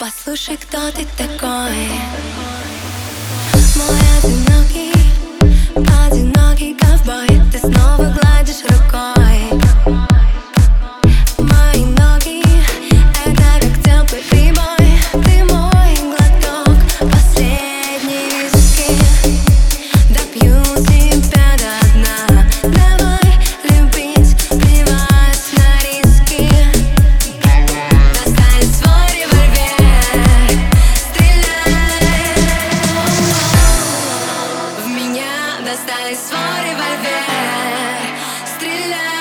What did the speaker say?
Послушай, кто ты такой. Мой одинокий, достали свой револьвер Стреляй.